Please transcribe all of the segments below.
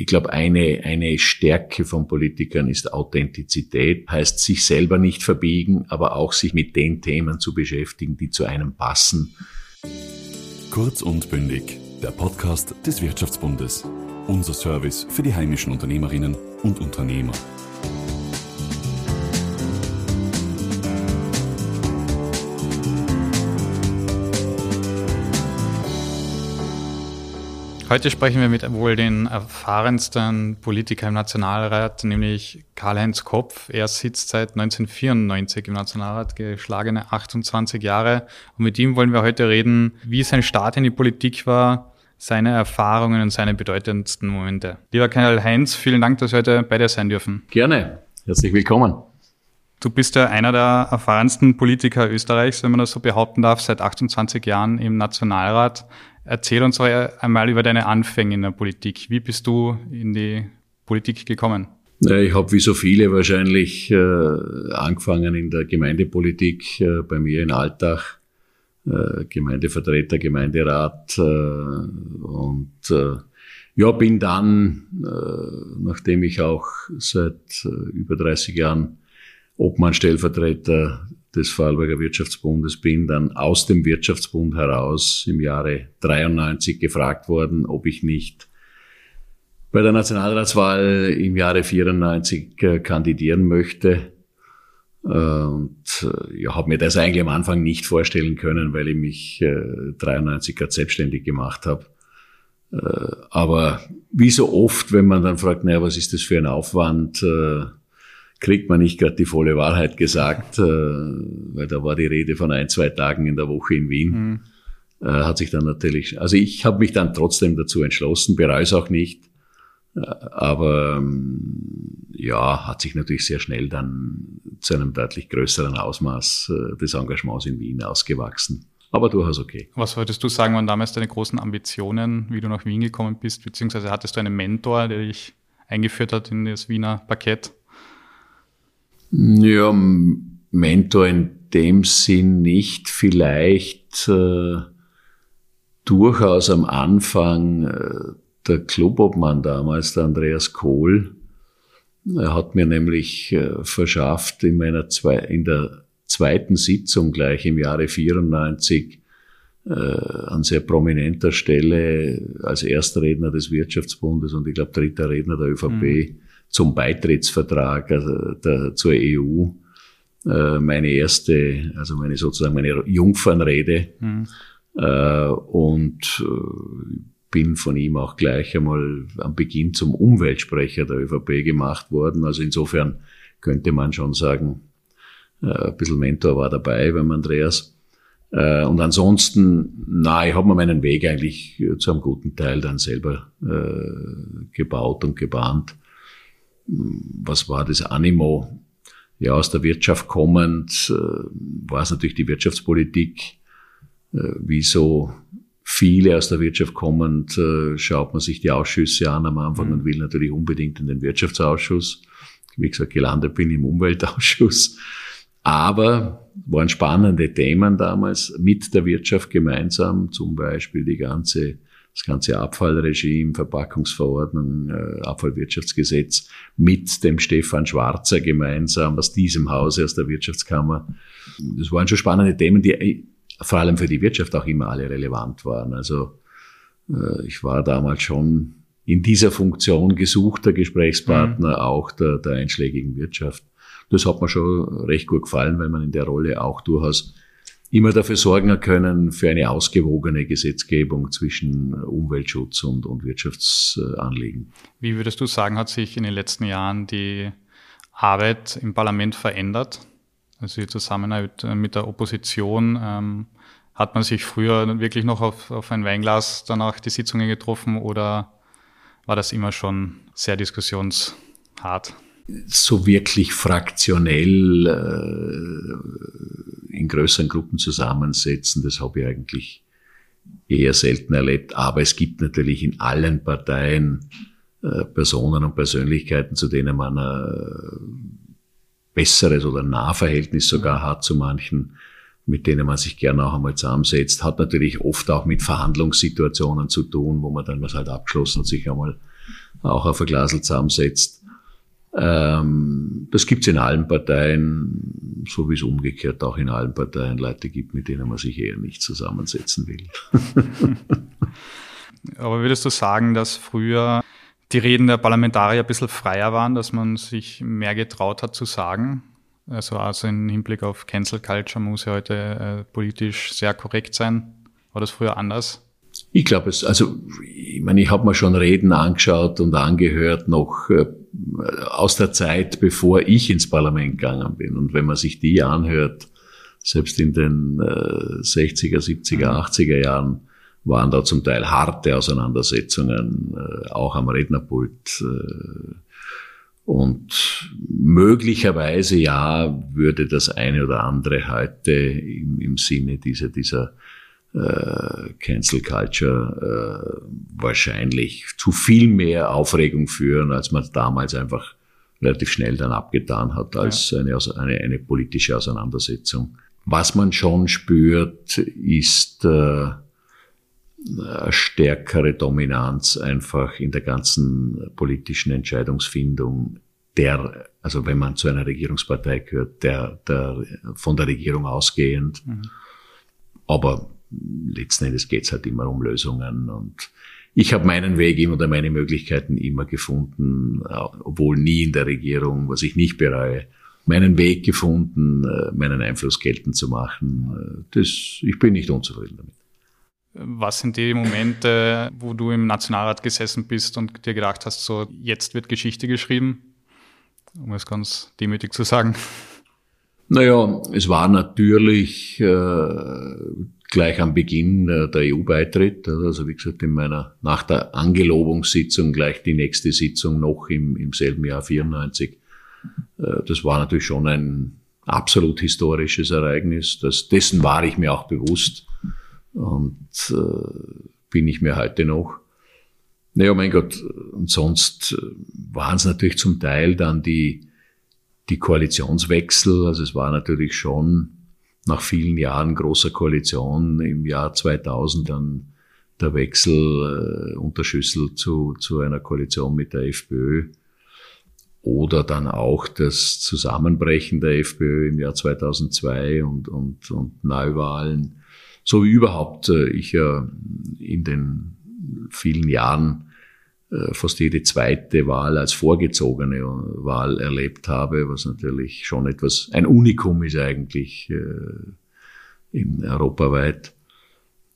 ich glaube, eine, eine Stärke von Politikern ist Authentizität, heißt sich selber nicht verbiegen, aber auch sich mit den Themen zu beschäftigen, die zu einem passen. Kurz und bündig, der Podcast des Wirtschaftsbundes. Unser Service für die heimischen Unternehmerinnen und Unternehmer. Heute sprechen wir mit wohl den erfahrensten Politiker im Nationalrat, nämlich Karl-Heinz Kopf. Er sitzt seit 1994 im Nationalrat, geschlagene 28 Jahre. Und mit ihm wollen wir heute reden, wie sein Start in die Politik war, seine Erfahrungen und seine bedeutendsten Momente. Lieber Karl-Heinz, vielen Dank, dass wir heute bei dir sein dürfen. Gerne. Herzlich willkommen. Du bist ja einer der erfahrensten Politiker Österreichs, wenn man das so behaupten darf, seit 28 Jahren im Nationalrat. Erzähl uns einmal über deine Anfänge in der Politik. Wie bist du in die Politik gekommen? Ich habe wie so viele wahrscheinlich äh, angefangen in der Gemeindepolitik äh, bei mir in Altach, äh, Gemeindevertreter, Gemeinderat und ja, bin dann, nachdem ich auch seit über 30 Jahren Obmann Stellvertreter des Vorarlberger Wirtschaftsbundes bin, dann aus dem Wirtschaftsbund heraus im Jahre 93 gefragt worden, ob ich nicht bei der Nationalratswahl im Jahre 94 äh, kandidieren möchte. Äh, und äh, ja, habe mir das eigentlich am Anfang nicht vorstellen können, weil ich mich 93 gerade selbstständig gemacht habe. Aber wie so oft, wenn man dann fragt, naja, was ist das für ein Aufwand, kriegt man nicht gerade die volle Wahrheit gesagt, äh, weil da war die Rede von ein, zwei Tagen in der Woche in Wien. Mhm. Äh, hat sich dann natürlich, also ich habe mich dann trotzdem dazu entschlossen, bereue es auch nicht. Äh, aber ähm, ja, hat sich natürlich sehr schnell dann zu einem deutlich größeren Ausmaß äh, des Engagements in Wien ausgewachsen. Aber durchaus okay. Was wolltest du sagen, waren damals deine großen Ambitionen, wie du nach Wien gekommen bist? Beziehungsweise hattest du einen Mentor, der dich eingeführt hat in das Wiener Parkett? Ja, Mentor in dem Sinn nicht. Vielleicht äh, durchaus am Anfang äh, der Clubobmann damals, der Andreas Kohl. Er hat mir nämlich äh, verschafft in meiner zwei, in der zweiten Sitzung gleich im Jahre 94 äh, an sehr prominenter Stelle als erster Redner des Wirtschaftsbundes und ich glaube dritter Redner der ÖVP mhm zum Beitrittsvertrag also der, zur EU äh, meine erste, also meine sozusagen meine Jungfernrede mhm. äh, und äh, bin von ihm auch gleich einmal am Beginn zum Umweltsprecher der ÖVP gemacht worden. Also insofern könnte man schon sagen, ein bisschen Mentor war dabei beim Andreas. Und ansonsten, na, ich habe mir meinen Weg eigentlich zu einem guten Teil dann selber äh, gebaut und gebahnt was war das Animo? Ja, aus der Wirtschaft kommend äh, war es natürlich die Wirtschaftspolitik. Äh, wie so viele aus der Wirtschaft kommend äh, schaut man sich die Ausschüsse an am Anfang mhm. und will natürlich unbedingt in den Wirtschaftsausschuss. Wie gesagt, gelandet bin im Umweltausschuss. Aber waren spannende Themen damals mit der Wirtschaft gemeinsam, zum Beispiel die ganze das ganze Abfallregime, Verpackungsverordnung, äh, Abfallwirtschaftsgesetz mit dem Stefan Schwarzer gemeinsam aus diesem Hause, aus der Wirtschaftskammer. Das waren schon spannende Themen, die äh, vor allem für die Wirtschaft auch immer alle relevant waren. Also äh, ich war damals schon in dieser Funktion gesuchter Gesprächspartner mhm. auch der, der einschlägigen Wirtschaft. Das hat mir schon recht gut gefallen, weil man in der Rolle auch durchaus immer dafür sorgen können für eine ausgewogene Gesetzgebung zwischen Umweltschutz und, und Wirtschaftsanliegen. Wie würdest du sagen, hat sich in den letzten Jahren die Arbeit im Parlament verändert? Also die Zusammenarbeit mit der Opposition. Ähm, hat man sich früher wirklich noch auf, auf ein Weinglas danach die Sitzungen getroffen oder war das immer schon sehr diskussionshart? So wirklich fraktionell äh, in größeren Gruppen zusammensetzen, das habe ich eigentlich eher selten erlebt. Aber es gibt natürlich in allen Parteien äh, Personen und Persönlichkeiten, zu denen man ein besseres oder ein Nahverhältnis sogar hat zu manchen, mit denen man sich gerne auch einmal zusammensetzt. Hat natürlich oft auch mit Verhandlungssituationen zu tun, wo man dann was halt abgeschlossen hat, sich einmal auch auf ein Glasl zusammensetzt. Ähm, das gibt's in allen Parteien, so wie es umgekehrt auch in allen Parteien Leute gibt, mit denen man sich eher nicht zusammensetzen will. Aber würdest du sagen, dass früher die Reden der Parlamentarier ein bisschen freier waren, dass man sich mehr getraut hat zu sagen? Also, also im Hinblick auf Cancel Culture muss ja heute äh, politisch sehr korrekt sein. War das früher anders? Ich glaube es, also ich meine, ich habe mir schon Reden angeschaut und angehört noch äh, aus der Zeit, bevor ich ins Parlament gegangen bin. Und wenn man sich die anhört, selbst in den äh, 60er, 70er, 80er Jahren, waren da zum Teil harte Auseinandersetzungen, äh, auch am Rednerpult. Äh, und möglicherweise ja würde das eine oder andere heute im, im Sinne dieser, dieser äh, Cancel Culture äh, wahrscheinlich zu viel mehr Aufregung führen, als man damals einfach relativ schnell dann abgetan hat als ja. eine, eine, eine politische Auseinandersetzung. Was man schon spürt, ist äh, eine stärkere Dominanz einfach in der ganzen politischen Entscheidungsfindung der, also wenn man zu einer Regierungspartei gehört, der, der von der Regierung ausgehend. Mhm. Aber letzten Endes geht es halt immer um Lösungen und ich habe meinen Weg immer oder meine Möglichkeiten immer gefunden, obwohl nie in der Regierung, was ich nicht bereue, meinen Weg gefunden, äh, meinen Einfluss geltend zu machen. Äh, das, ich bin nicht unzufrieden damit. Was sind die Momente, wo du im Nationalrat gesessen bist und dir gedacht hast, so jetzt wird Geschichte geschrieben? Um es ganz demütig zu sagen. Naja, es war natürlich äh, gleich am Beginn äh, der EU-Beitritt, also wie gesagt, in meiner, nach der Angelobungssitzung gleich die nächste Sitzung noch im, im selben Jahr 94. Äh, das war natürlich schon ein absolut historisches Ereignis. Das, dessen war ich mir auch bewusst und äh, bin ich mir heute noch. Naja, mein Gott, und sonst waren es natürlich zum Teil dann die, die Koalitionswechsel. Also es war natürlich schon nach vielen Jahren großer Koalition im Jahr 2000 dann der Wechsel äh, unter Schüssel zu, zu einer Koalition mit der FPÖ oder dann auch das Zusammenbrechen der FPÖ im Jahr 2002 und, und, und Neuwahlen, so wie überhaupt äh, ich ja in den vielen Jahren fast jede zweite Wahl als vorgezogene Wahl erlebt habe, was natürlich schon etwas, ein Unikum ist eigentlich äh, in europaweit.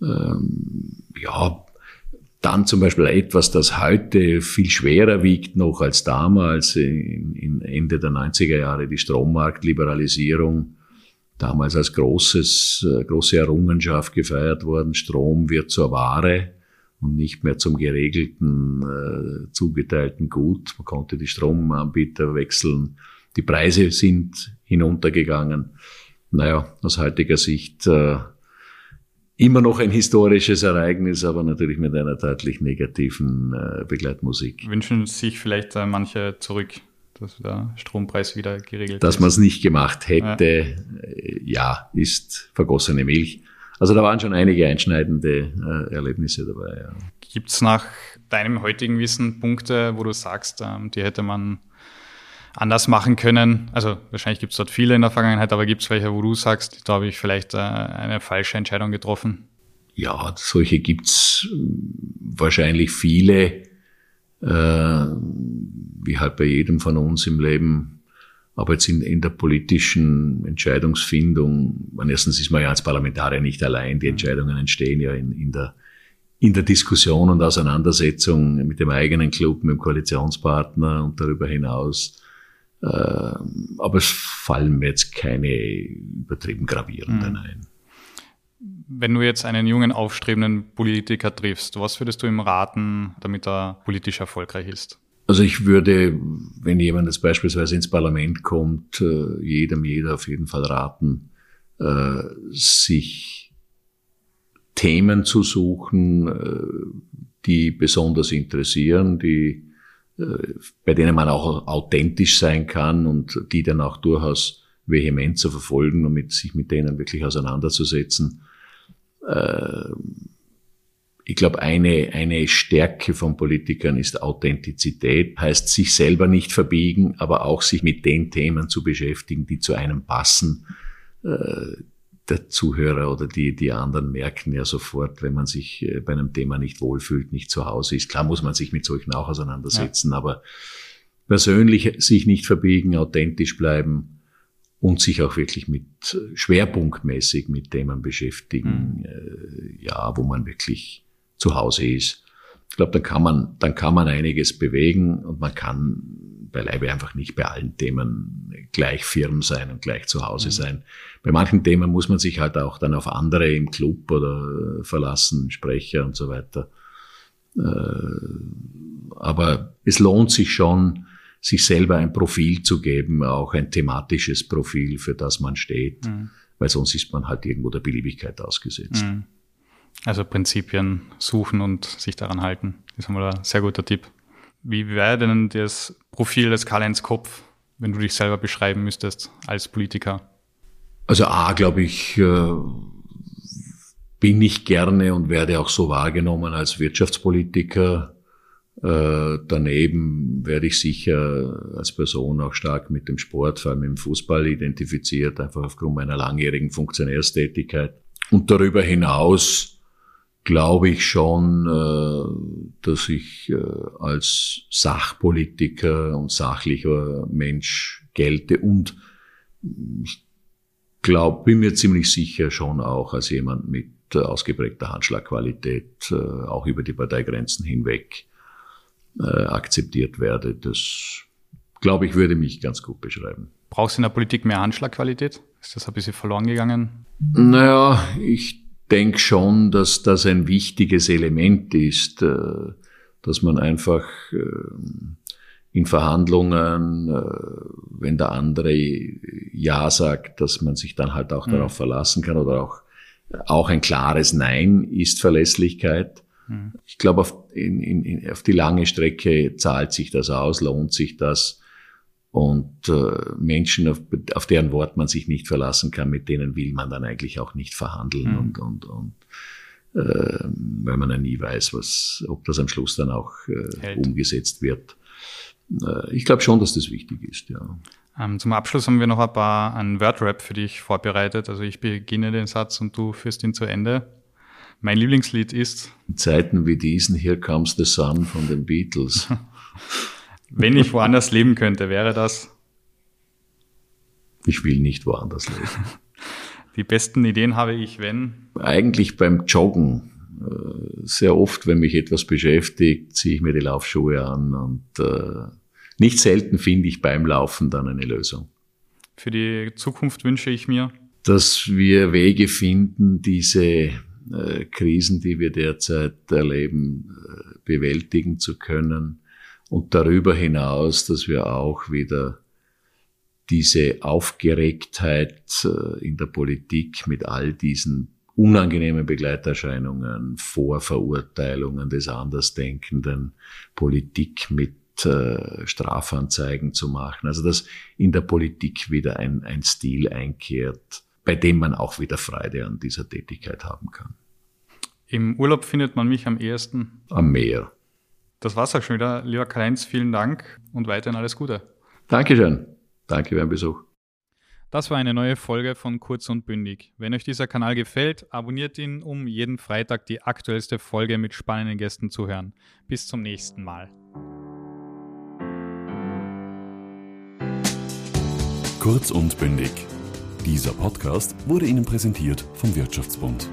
Ähm, ja, dann zum Beispiel etwas, das heute viel schwerer wiegt noch als damals, in, in Ende der 90er Jahre, die Strommarktliberalisierung, damals als großes, äh, große Errungenschaft gefeiert worden. Strom wird zur Ware und nicht mehr zum geregelten, äh, zugeteilten Gut. Man konnte die Stromanbieter wechseln. Die Preise sind hinuntergegangen. Naja, aus heutiger Sicht äh, immer noch ein historisches Ereignis, aber natürlich mit einer deutlich negativen äh, Begleitmusik. Wünschen sich vielleicht äh, manche zurück, dass der Strompreis wieder geregelt dass ist? Dass man es nicht gemacht hätte, ja. Äh, ja, ist vergossene Milch. Also da waren schon einige einschneidende äh, Erlebnisse dabei. Ja. Gibt es nach deinem heutigen Wissen Punkte, wo du sagst, ähm, die hätte man anders machen können? Also wahrscheinlich gibt es dort viele in der Vergangenheit, aber gibt es welche, wo du sagst, da habe ich vielleicht äh, eine falsche Entscheidung getroffen? Ja, solche gibt's wahrscheinlich viele, äh, wie halt bei jedem von uns im Leben aber jetzt in, in der politischen Entscheidungsfindung, man, erstens ist man ja als Parlamentarier nicht allein, die Entscheidungen entstehen ja in, in, der, in der Diskussion und Auseinandersetzung mit dem eigenen Club, mit dem Koalitionspartner und darüber hinaus. Äh, aber es fallen mir jetzt keine übertrieben gravierenden mhm. ein. Wenn du jetzt einen jungen, aufstrebenden Politiker triffst, was würdest du ihm raten, damit er politisch erfolgreich ist? Also ich würde, wenn jemand jetzt beispielsweise ins Parlament kommt, äh, jedem, jeder auf jeden Fall raten, äh, sich Themen zu suchen, äh, die besonders interessieren, die, bei denen man auch authentisch sein kann und die dann auch durchaus vehement zu verfolgen und mit, sich mit denen wirklich auseinanderzusetzen ich glaube, eine, eine Stärke von Politikern ist Authentizität, heißt sich selber nicht verbiegen, aber auch sich mit den Themen zu beschäftigen, die zu einem passen. Äh, der Zuhörer oder die, die anderen merken ja sofort, wenn man sich äh, bei einem Thema nicht wohlfühlt, nicht zu Hause ist. Klar muss man sich mit solchen auch auseinandersetzen, ja. aber persönlich sich nicht verbiegen, authentisch bleiben und sich auch wirklich mit schwerpunktmäßig mit Themen beschäftigen, mhm. ja, wo man wirklich zu Hause ist. Ich glaube, dann kann man, dann kann man einiges bewegen und man kann beileibe einfach nicht bei allen Themen gleich firm sein und gleich zu Hause mhm. sein. Bei manchen Themen muss man sich halt auch dann auf andere im Club oder verlassen, Sprecher und so weiter. Äh, aber es lohnt sich schon, sich selber ein Profil zu geben, auch ein thematisches Profil, für das man steht, mhm. weil sonst ist man halt irgendwo der Beliebigkeit ausgesetzt. Mhm. Also Prinzipien suchen und sich daran halten. Das ist einmal ein sehr guter Tipp. Wie wäre denn das Profil des Karl-Heinz Kopf, wenn du dich selber beschreiben müsstest als Politiker? Also A, glaube ich, äh, bin ich gerne und werde auch so wahrgenommen als Wirtschaftspolitiker. Äh, daneben werde ich sicher als Person auch stark mit dem Sport, vor allem im Fußball identifiziert, einfach aufgrund meiner langjährigen Funktionärstätigkeit. Und darüber hinaus glaube ich schon, äh, dass ich äh, als Sachpolitiker und sachlicher Mensch gelte und ich glaube, bin mir ziemlich sicher schon auch als jemand mit ausgeprägter Handschlagqualität, äh, auch über die Parteigrenzen hinweg akzeptiert werde. Das, glaube ich, würde mich ganz gut beschreiben. Brauchst du in der Politik mehr Handschlagqualität? Ist das ein bisschen verloren gegangen? Naja, ich denke schon, dass das ein wichtiges Element ist, äh, dass man einfach äh, in Verhandlungen, äh, wenn der andere Ja sagt, dass man sich dann halt auch mhm. darauf verlassen kann oder auch, auch ein klares Nein ist Verlässlichkeit. Mhm. Ich glaube, auf, in, in, auf die lange Strecke zahlt sich das aus, lohnt sich das und äh, Menschen, auf, auf deren Wort man sich nicht verlassen kann, mit denen will man dann eigentlich auch nicht verhandeln mhm. und, und, und äh, weil man ja nie weiß, was, ob das am Schluss dann auch äh, umgesetzt wird. Äh, ich glaube schon, dass das wichtig ist, ja. Ähm, zum Abschluss haben wir noch ein paar ein Wordrap für dich vorbereitet. Also ich beginne den Satz und du führst ihn zu Ende. Mein Lieblingslied ist In Zeiten wie diesen Here Comes the Sun von den Beatles. Wenn ich woanders leben könnte, wäre das? Ich will nicht woanders leben. Die besten Ideen habe ich, wenn? Eigentlich beim Joggen. Äh, sehr oft, wenn mich etwas beschäftigt, ziehe ich mir die Laufschuhe an und äh, nicht selten finde ich beim Laufen dann eine Lösung. Für die Zukunft wünsche ich mir, dass wir Wege finden, diese äh, Krisen, die wir derzeit erleben, bewältigen zu können und darüber hinaus, dass wir auch wieder diese Aufgeregtheit äh, in der Politik mit all diesen unangenehmen Begleiterscheinungen, Vorverurteilungen des Andersdenkenden, Politik mit äh, Strafanzeigen zu machen. Also dass in der Politik wieder ein, ein Stil einkehrt, bei dem man auch wieder Freude an dieser Tätigkeit haben kann. Im Urlaub findet man mich am ehesten? Am Meer. Das war's auch schon wieder. Lieber Karl-Heinz, vielen Dank und weiterhin alles Gute. Dankeschön. Danke für den Besuch. Das war eine neue Folge von Kurz und Bündig. Wenn euch dieser Kanal gefällt, abonniert ihn, um jeden Freitag die aktuellste Folge mit spannenden Gästen zu hören. Bis zum nächsten Mal. Kurz und Bündig. Dieser Podcast wurde Ihnen präsentiert vom Wirtschaftsbund.